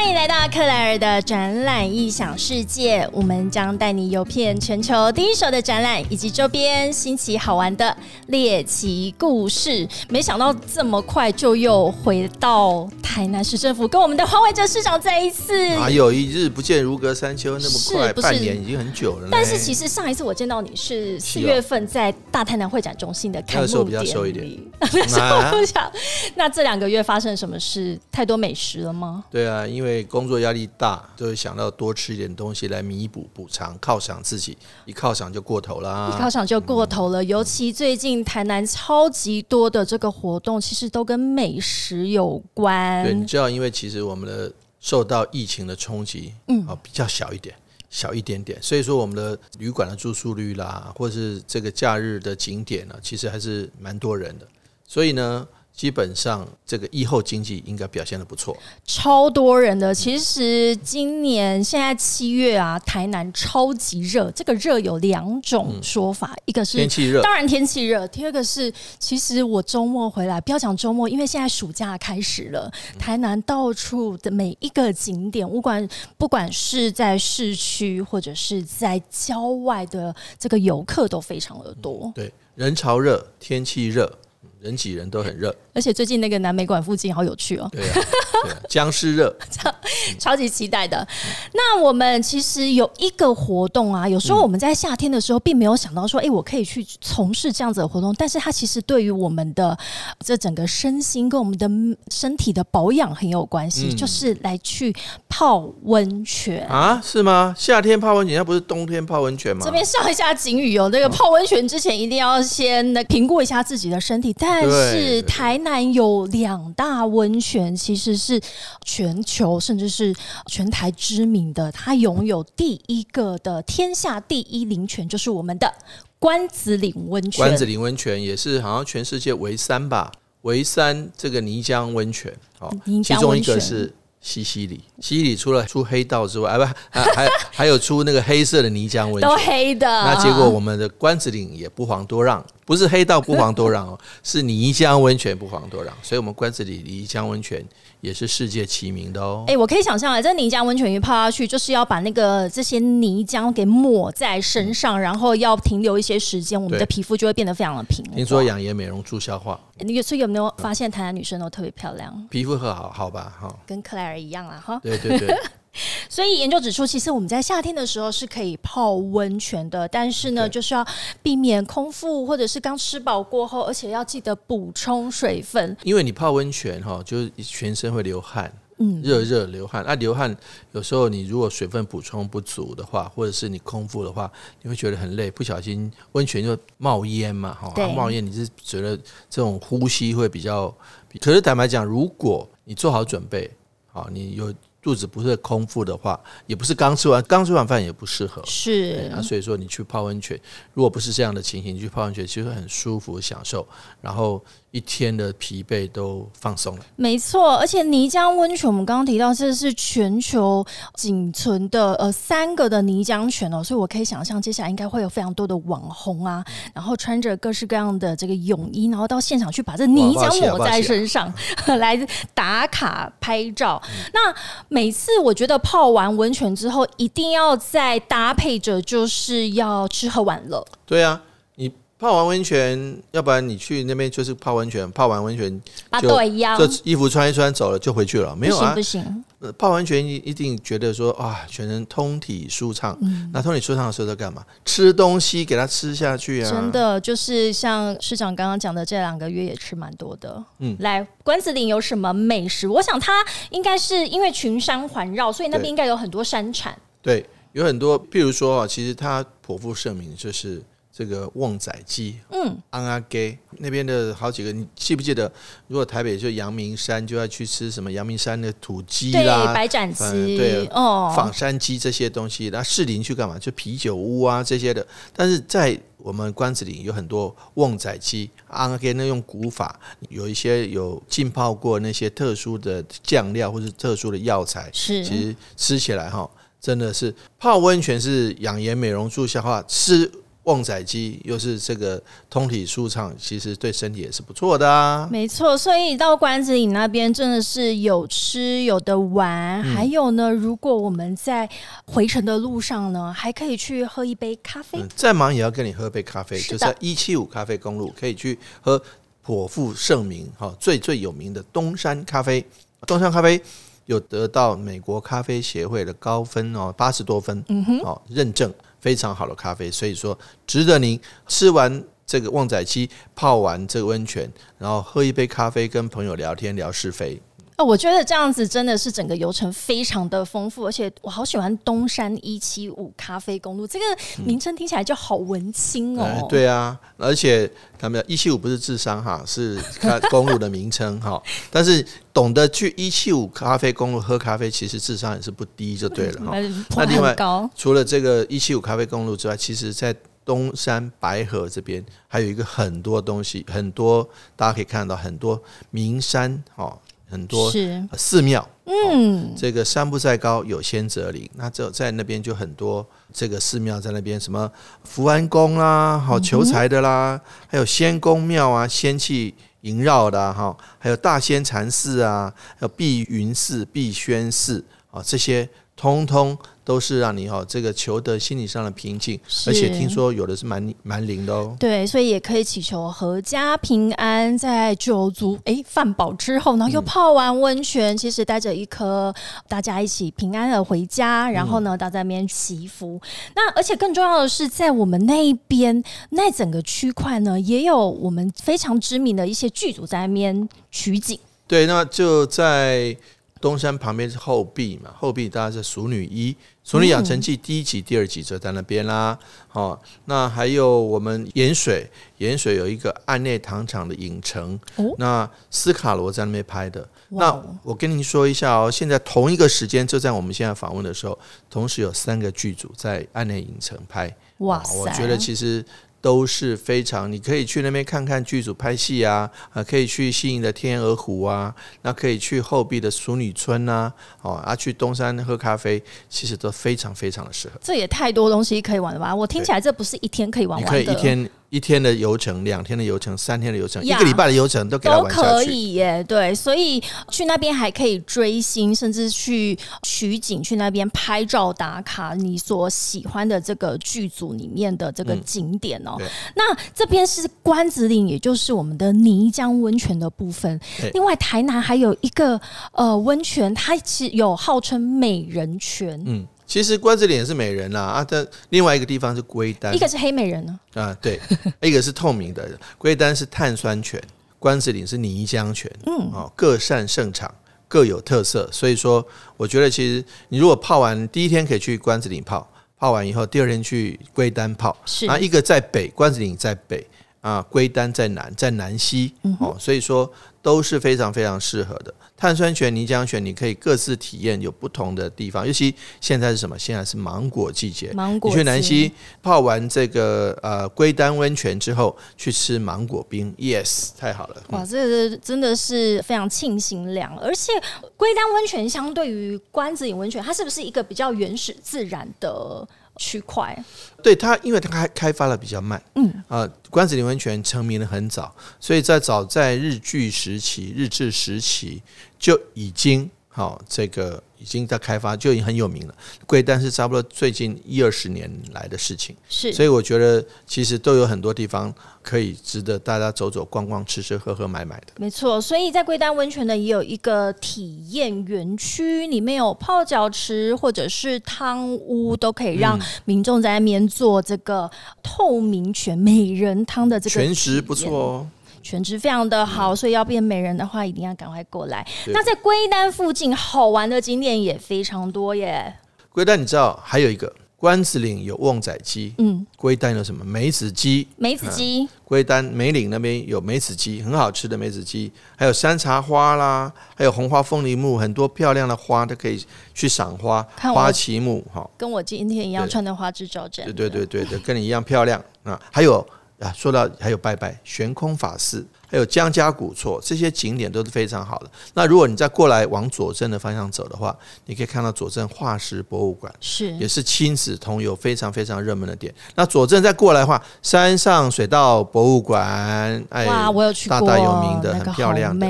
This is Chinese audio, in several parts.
欢迎来到克莱尔的展览异想世界，我们将带你游遍全球第一手的展览以及周边新奇好玩的猎奇故事。没想到这么快就又回到台南市政府，跟我们的黄伟哲市长再一次。哪有一日不见如隔三秋那么快？是不是半年已经很久了。但是其实上一次我见到你是四月份在大台南会展中心的开那个时候比较幕典熟一点。那时候我想，那这两个月发生什么事？太多美食了吗？对啊，因为工作压力大，就会想到多吃一点东西来弥补补偿犒赏自己，一犒赏就过头啦。一犒赏就过头了，尤其最近台南超级多的这个活动，其实都跟美食有关。对，你知道，因为其实我们的受到疫情的冲击，嗯，啊，比较小一点，小一点点，所以说我们的旅馆的住宿率啦，或是这个假日的景点呢，其实还是蛮多人的。所以呢，基本上这个疫后经济应该表现的不错。超多人的。其实今年现在七月啊，台南超级热。这个热有两种说法，一个是天气热当然天气热；第二个是，其实我周末回来，不要讲周末，因为现在暑假开始了，台南到处的每一个景点，不管不管是在市区或者是在郊外的这个游客都非常的多。对，人潮热，天气热，人挤人都很热。而且最近那个南美馆附近好有趣哦，对啊，对啊，僵尸热，超级期待的。那我们其实有一个活动啊，有时候我们在夏天的时候，并没有想到说，哎、我可以去从事这样子的活动，但是它其实对于我们的这整个身心跟我们的身体的保养很有关系，就是来去泡温泉。啊，是吗？夏天泡温泉，那不是冬天泡温泉吗？这边上一下警语哦，那个泡温泉之前一定要先那评估一下自己的身体。但对是台南有两大温泉，其实是全球甚至是全台知名的，它拥有第一个的天下第一灵泉，就是我们的关子岭温泉。关子岭温泉也是好像全世界唯三吧，唯三这个泥浆温泉，哦泥，其中一个是西西里，西西里除了出黑道之外，啊不，还还还有出那个黑色的泥浆温泉都泉。黑的，那结果我们的关子岭也不遑多让，不是黑道不遑多让哦，是泥浆温泉不遑多让，所以我们关子岭泥浆温泉也是世界齐名的哦哎、。我可以想象啊，这泥浆温泉浴泡下去，就是要把那个这些泥浆给抹在身上，然后要停留一些时间，我们的皮肤就会变得非常的平滑。听说养颜美容助消化，那个，所以有没有发现台南女生都特别漂亮，皮肤很好，好吧，哈、跟克莱尔一样啦，哈。对对对，所以研究指出，其实我们在夏天的时候是可以泡温泉的，但是呢，就是要避免空腹或者是刚吃饱过后，而且要记得补充水分。因为你泡温泉哈，就是全身会流汗，嗯，热热流汗。那、流汗有时候你如果水分补充不足的话，或者是你空腹的话，你会觉得很累，不小心温泉就冒烟嘛，哈、啊冒烟你是觉得这种呼吸会比较。可是坦白讲，如果你做好准备，好，你有肚子不是空腹的话，也不是刚吃完刚吃完饭也不适合。是那所以说你去泡温泉，如果不是这样的情形，你去泡温泉其实很舒服、享受，然后一天的疲惫都放松了。没错，而且泥浆温泉，我们刚刚提到这是全球仅存的呃三个的泥浆泉哦，所以我可以想象接下来应该会有非常多的网红啊，然后穿着各式各样的这个泳衣，然后到现场去把这泥浆抹在身上 来打卡拍照。那每次我觉得泡完温泉之后，一定要再搭配着就是要吃喝玩乐。对啊，你泡完温泉，要不然你去那边就是泡温泉，泡完温泉啊，就对一样，这衣服穿一穿走了就回去了，没有啊不行不？行，呃泡完泉一一定觉得说啊，全身通体舒畅。嗯那通体舒畅的时候在干嘛？吃东西给它吃下去啊！真的就是像市长刚刚讲的，这两个月也吃蛮多的。嗯，来关子岭有什么美食？我想它应该是因为群山环绕，所以那边应该有很多山产。对，有很多，譬如说啊，其实它颇负盛名，就是这个旺仔鸡，嗯，安阿给那边的好几个，你记不记得？如果台北就阳明山，就要去吃什么阳明山的土鸡对，啦，白斩鸡，嗯对哦，仿山鸡这些东西，那士林去干嘛？就啤酒屋啊这些的。但是在我们关子岭有很多旺仔鸡，安阿给那用古法，有一些有浸泡过那些特殊的酱料或是特殊的药材，是其实吃起来哈，真的是泡温泉是养颜美容助消化，吃旺仔鸡又是这个通体舒畅，其实对身体也是不错的啊。没错，所以到关子岭那边真的是有吃有的玩，还有呢，如果我们在回程的路上呢，还可以去喝一杯咖啡。再忙也要跟你喝杯咖啡，就在一七五咖啡公路可以去喝颇负盛名哈最最有名的东山咖啡。东山咖啡有得到美国咖啡协会的高分哦，八十多分，嗯哼，哦认证。非常好的咖啡，所以说值得您吃完这个旺仔鸡，泡完这个温泉，然后喝一杯咖啡，跟朋友聊天聊是非。哦，我觉得这样子真的是整个游程非常的丰富，而且我好喜欢东山一七五咖啡公路这个名称听起来就好文青哦。对啊，而且他们一七五不是智商哈，是 公路的名称哈。但是懂得去一七五咖啡公路喝咖啡，其实智商也是不低，就对了哈。那另外，除了这个一七五咖啡公路之外，其实在东山白河这边还有一个很多东西，很多大家可以看到很多名山哈。很多寺庙，嗯，这个山不在高，有仙则灵。那这在那边就很多这个寺庙在那边，什么福安宫啦，好求财的啦，还有仙宫庙啊，仙气萦绕的哈，还有大仙禅寺啊，还有碧云寺、碧轩寺啊，这些通通。都是让你哈这个求得心理上的平静，而且听说有的是蛮蛮灵的哦。对，所以也可以祈求阖家平安，在酒足哎饭饱之后，然后又泡完温泉，其实带着一颗大家一起平安的回家，然后呢到那边祈福。那而且更重要的是，在我们那一边那整个区块呢，也有我们非常知名的一些剧组在那边取景。对，那就在。东山旁边是后壁嘛，后壁当然是《熟女一》《熟女养成记》第一集、第二集就在那边啦。哦，那还有我们盐水，盐水有一个暗内糖厂的影城，那斯卡罗在那边拍的。那我跟您说一下哦，现在同一个时间，就在我们现在访问的时候，同时有三个剧组在暗内影城拍。哇，我觉得其实。都是非常，你可以去那边看看剧组拍戏啊，啊，可以去西营的天鹅湖啊，那可以去后壁的淑女村呐，哦，啊，去东山喝咖啡，其实都非常非常的适合。这也太多东西可以玩了吧？我听起来这不是一天可以玩完的。可以一天。一天的游程，两天的游程，三天的游程，一个礼拜的游程都给他玩。都可以耶，对，所以去那边还可以追星，甚至去取景，去那边拍照打卡你所喜欢的这个剧组里面的这个景点哦。那这边是关子岭，也就是我们的泥浆温泉的部分。另外，台南还有一个呃温泉，它其实有号称美人泉。嗯。其实关子岭是美人啦啊，但另外一个地方是龟丹，一个是黑美人呢？啊，对，一个是透明的，龟丹是碳酸泉，关子岭是泥浆泉，嗯，哦，各擅胜场，各有特色，所以说我觉得其实你如果泡完第一天可以去关子岭泡，泡完以后第二天去龟丹泡，是。啊，一个在北，关子岭在北啊，龟丹在南，在南西，哦，所以说都是非常非常适合的。碳酸泉、泥浆泉，你可以各自体验有不同的地方。尤其现在是什么？现在是芒果季节。芒果。你去南溪泡完这个呃龟丹温泉之后，去吃芒果冰，yes，太好了。哇，这个真的是非常庆幸凉。而且龟丹温泉相对于关子岭温泉，它是不是一个比较原始自然的？区块，对它，因为它开开发的比较慢，嗯。啊，关子岭温泉成名的很早，所以在早在日据时期、日治时期就已经好这个。已经在开发，就已经很有名了。贵丹是差不多最近一二十年来的事情，是。所以我觉得其实都有很多地方可以值得大家走走逛逛、吃吃喝喝、买买的。没错，所以在贵丹温泉呢，也有一个体验园区，里面有泡脚池或者是汤屋，都可以让民众在那边做这个透明泉美人汤的这个全食不错哦。全职非常的好，所以要变美人的话，一定要赶快过来。那在龟丹附近好玩的景点也非常多耶。龟丹你知道还有一个关子岭有旺仔鸡，嗯，龟丹有什么梅子鸡？梅子鸡。龟丹梅岭那边有梅子鸡，很好吃的梅子鸡，还有山茶花啦，还有红花凤梨木，很多漂亮的花都可以去赏花。花旗木哈，跟我今天一样穿的花枝招展。对对对对对，跟你一样漂亮啊！还有。啊，说到还有拜拜悬空法寺，还有江家古厝，这些景点都是非常好的。那如果你再过来往左镇的方向走的话，你可以看到左镇化石博物馆，是也是亲子同游非常非常热门的点。那左镇再过来的话，山上水稻博物馆，哎，哇，我有去过，大大有名的，那个很漂亮的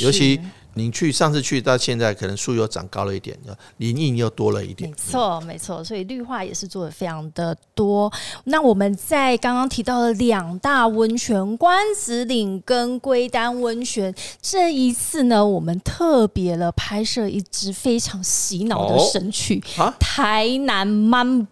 尤其是您去上次去到现在，可能树又长高了一点，林荫又多了一点没。错，没错，所以绿化也是做的非常的多。那我们在刚刚提到的两大温泉关子岭跟龟丹温泉，这一次呢，我们特别了拍摄一支非常洗脑的哦神曲《啊台南 Mambo》。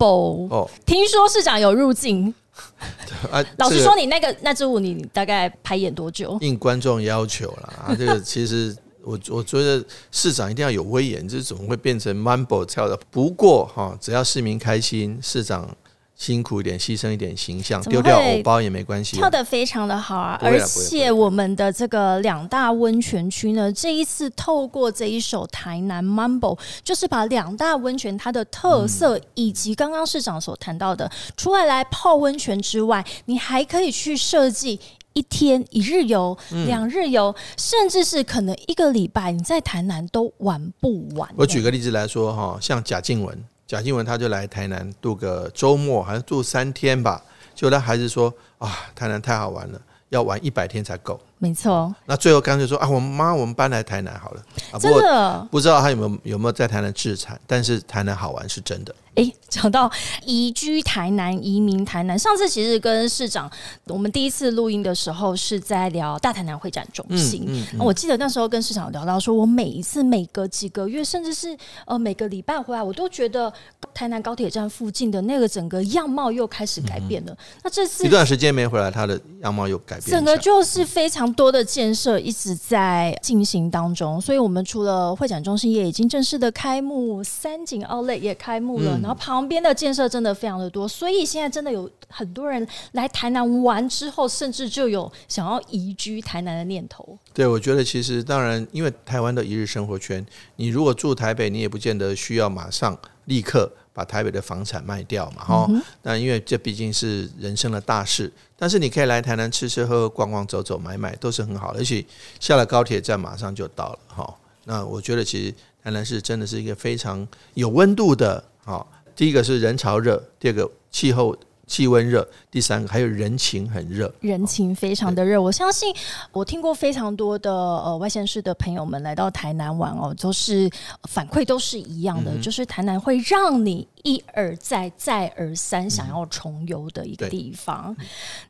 哦，听说市长有入境，啊，老实这个说，你那个那支舞你大概排演多久？应观众要求啦，啊，这个其实我我觉得市长一定要有威严，这怎么会变成 mumble 跳的？不过哈，只要市民开心，市长辛苦一点，牺牲一点形象，丢掉会偶包也没关系啊。跳的非常的好啊，而且我们的这个两大温泉区呢，这一次透过这一首台南 mumble，就是把两大温泉它的特色，嗯以及刚刚市长所谈到的，除了来泡温泉之外，你还可以去设计。一天一日游、嗯两日游，甚至是可能一个礼拜，你在台南都玩不完。我举个例子来说哈，像贾静雯，贾静雯她就来台南度个周末，好像住三天吧。结果她孩子说啊，台南太好玩了，要玩一百天才够。没错，那最后干脆说啊，我们妈，我们搬来台南好了。啊，真的。不知道他有没有有没有在台南自产，但是台南好玩是真的。诶，讲到移居台南、移民台南，上次其实跟市长我们第一次录音的时候是在聊大台南会展中心。嗯那我记得那时候跟市长聊到说，我每一次每隔几个月，甚至是呃每个礼拜回来，我都觉得台南高铁站附近的那个整个样貌又开始改变了。那这次一段时间没回来，它的样貌又改变。整个就是非常多的建设一直在进行当中，所以我们除了会展中心也已经正式的开幕，三井奥莱也开幕了，嗯然后旁边的建设真的非常的多，所以现在真的有很多人来台南玩之后，甚至就有想要移居台南的念头。对，我觉得其实当然，因为台湾的一日生活圈，你如果住台北，你也不见得需要马上立刻把台北的房产卖掉嘛，哈、那因为这毕竟是人生的大事，但是你可以来台南吃吃喝喝、逛逛走走、买买，都是很好的。而且下了高铁站马上就到了，哈。那我觉得其实台南市真的是一个非常有温度的，哈。第一个是人潮热，第二个气候气温热，第三个还有人情很热。人情非常的热，我相信我听过非常多的呃外县市的朋友们来到台南玩哦，都是反馈都是一样的，就是台南会让你一而再再而三想要重游的一个地方。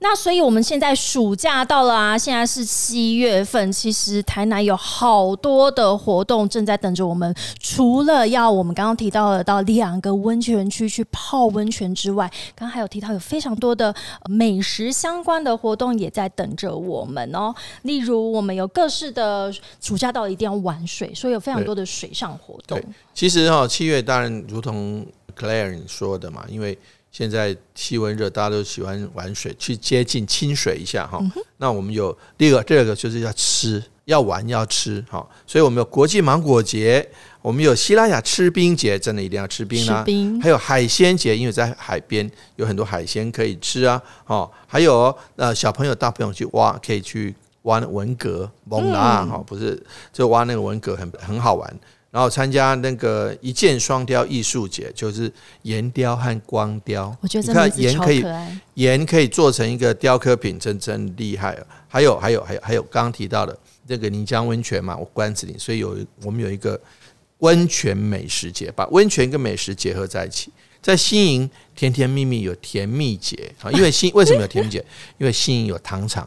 那所以我们现在暑假到了啊，现在是七月份，其实台南有好多的活动正在等着我们。除了要我们刚刚提到的到两个温泉区去泡温泉之外，刚刚还有提到有非常多的呃美食相关的活动也在等着我们哦。例如，我们有各式的暑假到一定要玩水，所以有非常多的水上活动。其实哈、七月当然如同 Claire 你说的嘛，因为现在气温热，大家都喜欢玩水，去接近清水一下哈、嗯那我们有第二个，第二个就是要吃，要玩要吃哈、所以我们有国际芒果节，我们有希拉雅吃冰节，真的一定要吃冰啊。冰还有海鲜节，因为在海边有很多海鲜可以吃啊。哦，还有呃小朋友大朋友去挖，可以去挖文革蒙拉哈，不是就挖那个文革很很好玩。然后参加那个一箭双雕艺术节，就是岩雕和光雕。我觉得你看名字超盐可以可爱。盐可以做成一个雕刻品，真真厉害了。还有还有还有还有刚刚提到的那个泥浆温泉嘛，我关子岭，所以有我们有一个温泉美食节，把温泉跟美食结合在一起。在新营甜甜蜜蜜有甜蜜节啊，因为新为什么有甜蜜节？因为新营有糖厂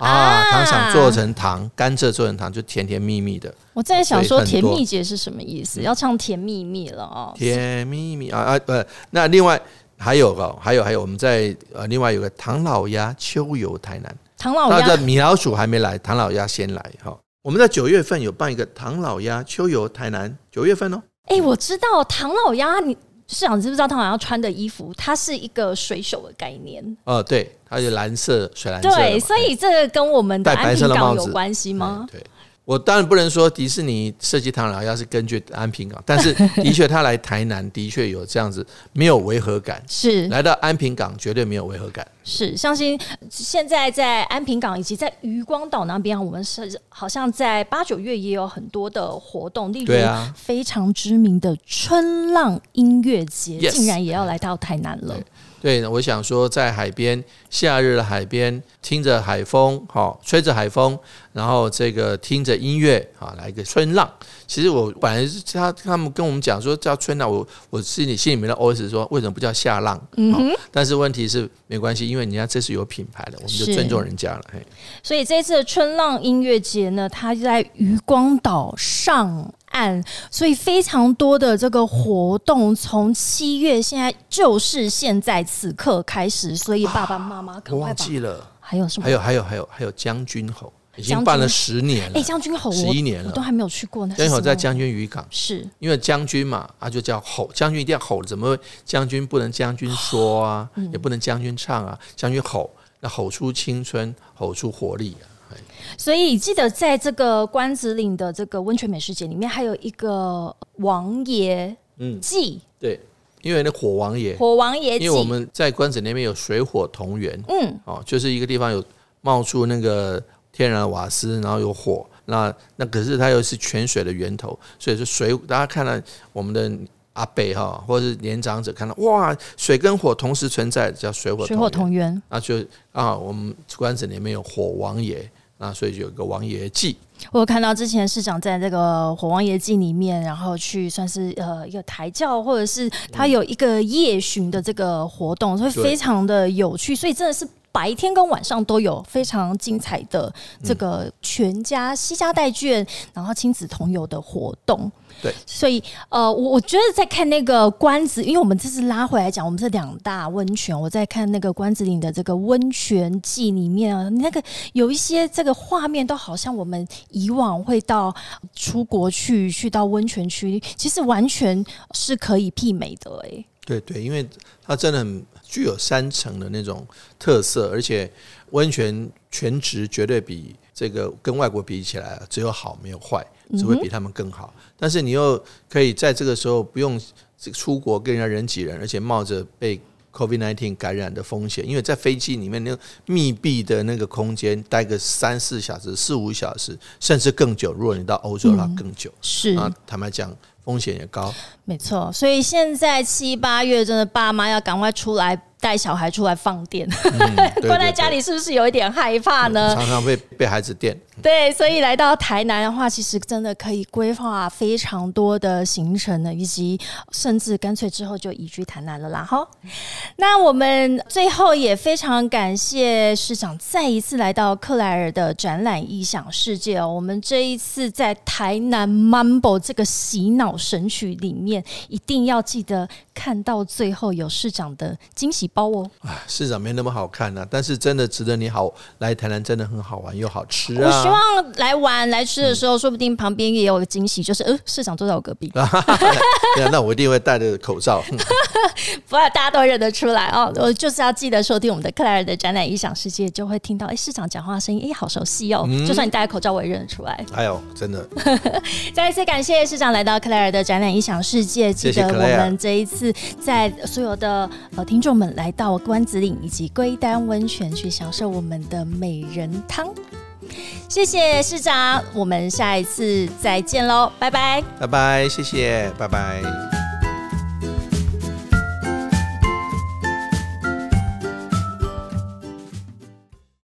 啊，啊糖厂做成糖，甘蔗做成糖，就甜甜蜜蜜的。我在想说，甜蜜节是什么意思？要唱甜蜜蜜了哦。甜蜜蜜啊啊呃，那另外还有个，还有还有，我们在呃另外有个唐老鸭秋游台南，唐老鸭米老鼠还没来，唐老鸭先来哈。我们在九月份有办一个唐老鸭秋游台南，九月份哦，哎、我知道唐老鸭，你市长知不知道他好像穿的衣服，它是一个水手的概念。呃对，它是蓝色水蓝色，对，所以这个跟我们的安平港有关系吗？对，我当然不能说迪士尼设计唐老鸭是根据安平港，但是 的确他来台南的确有这样子没有违和感，是。来到安平港绝对没有违和感。是，相信现在在安平港以及在渔光岛那边，我们是好像在八九月也有很多的活动，例如非常知名的春浪音乐节，竟然也要来到台南了。对，我想说，在海边，夏日的海边，听着海风，好，吹着海风，然后这个听着音乐，啊，来一个春浪。其实我本来是他他们跟我们讲说叫春浪，我我心里心里面的 OS 说，为什么不叫夏浪？嗯但是问题是没关系，因为人家这是有品牌的，我们就尊重人家了。嘿，所以这次的春浪音乐节呢，它在渔光岛上。案，所以非常多的这个活动，从七月现在就是现在此刻开始，所以爸爸妈妈我忘记了，还有什么？还有还有还有还有将军吼，已经办了十年了。哎，将军吼十一年了，我都还没有去过呢。将军吼在将军渔港，是因为将军嘛，啊就叫吼，将军一定要吼，怎么将军不能将军说啊，也不能将军唱啊，将军吼，那吼出青春，吼出活力啊。所以记得在这个关子岭的这个温泉美食节里面，还有一个王爷嗯祭，对，因为那火王爷，火王爷，因为我们在关子那边有水火同源，嗯，哦，就是一个地方有冒出那个天然瓦斯，然后有火，那那可是它又是泉水的源头，所以说水，大家看到我们的阿北哈，或者是年长者看到哇，水跟火同时存在，叫水火水火同源，那就啊，我们关子里面有火王爷。那所以就有个王爷祭，我有看到之前市长在这个火王爷祭里面，然后去算是呃一个抬轿，或者是他有一个夜巡的这个活动，所以非常的有趣，所以真的是。白天跟晚上都有非常精彩的这个全家西家带眷，然后亲子同游的活动。对，所以呃，我我觉得在看那个关子，因为我们这次拉回来讲，我们这两大温泉，我在看那个关子岭的这个温泉季里面啊，那个有一些这个画面，都好像我们以往会到出国去，去到温泉区，其实完全是可以媲美的哎。对对，因为它真的很。具有三层的那种特色，而且温泉全职绝对比这个跟外国比起来只有好没有坏，只会比他们更好。但是你又可以在这个时候不用出国跟人家人挤人，而且冒着被 COVID-19 感染的风险，因为在飞机里面那个密闭的那个空间待个三四小时、四五小时，甚至更久。如果你到欧洲的话，更久。是啊，坦白讲。风险也高，没错，所以现在七八月真的爸妈要赶快出来。带小孩出来放电，关在家里是不是有一点害怕呢？常常被被孩子电。对，所以来到台南的话，其实真的可以规划非常多的行程呢，以及甚至干脆之后就移居台南了啦。哈，那我们最后也非常感谢市长再一次来到克莱尔的展览异想世界哦。我们这一次在台南 Mumble 这个洗脑神曲里面，一定要记得看到最后有市长的惊喜。包哦，啊，市长没那么好看呢，但是真的值得你好来台南，真的很好玩又好吃啊！我希望来玩来吃的时候，说不定旁边也有个惊喜，就是呃，市长坐在我隔壁。那我一定会戴着口罩，不然大家都认得出来哦。我就是要记得收听我们的克莱尔的展览异想世界，就会听到哎，市长讲话声音，哎，好熟悉哦。就算你戴着口罩，我也认得出来。哎呦，真的！再一次感谢市长来到克莱尔的展览异想世界，记得我们这一次在所有的呃听众们。来到关子岭以及龟丹温泉去享受我们的美人汤，谢谢市长，我们下一次再见喽，拜拜，拜拜，谢谢，拜拜。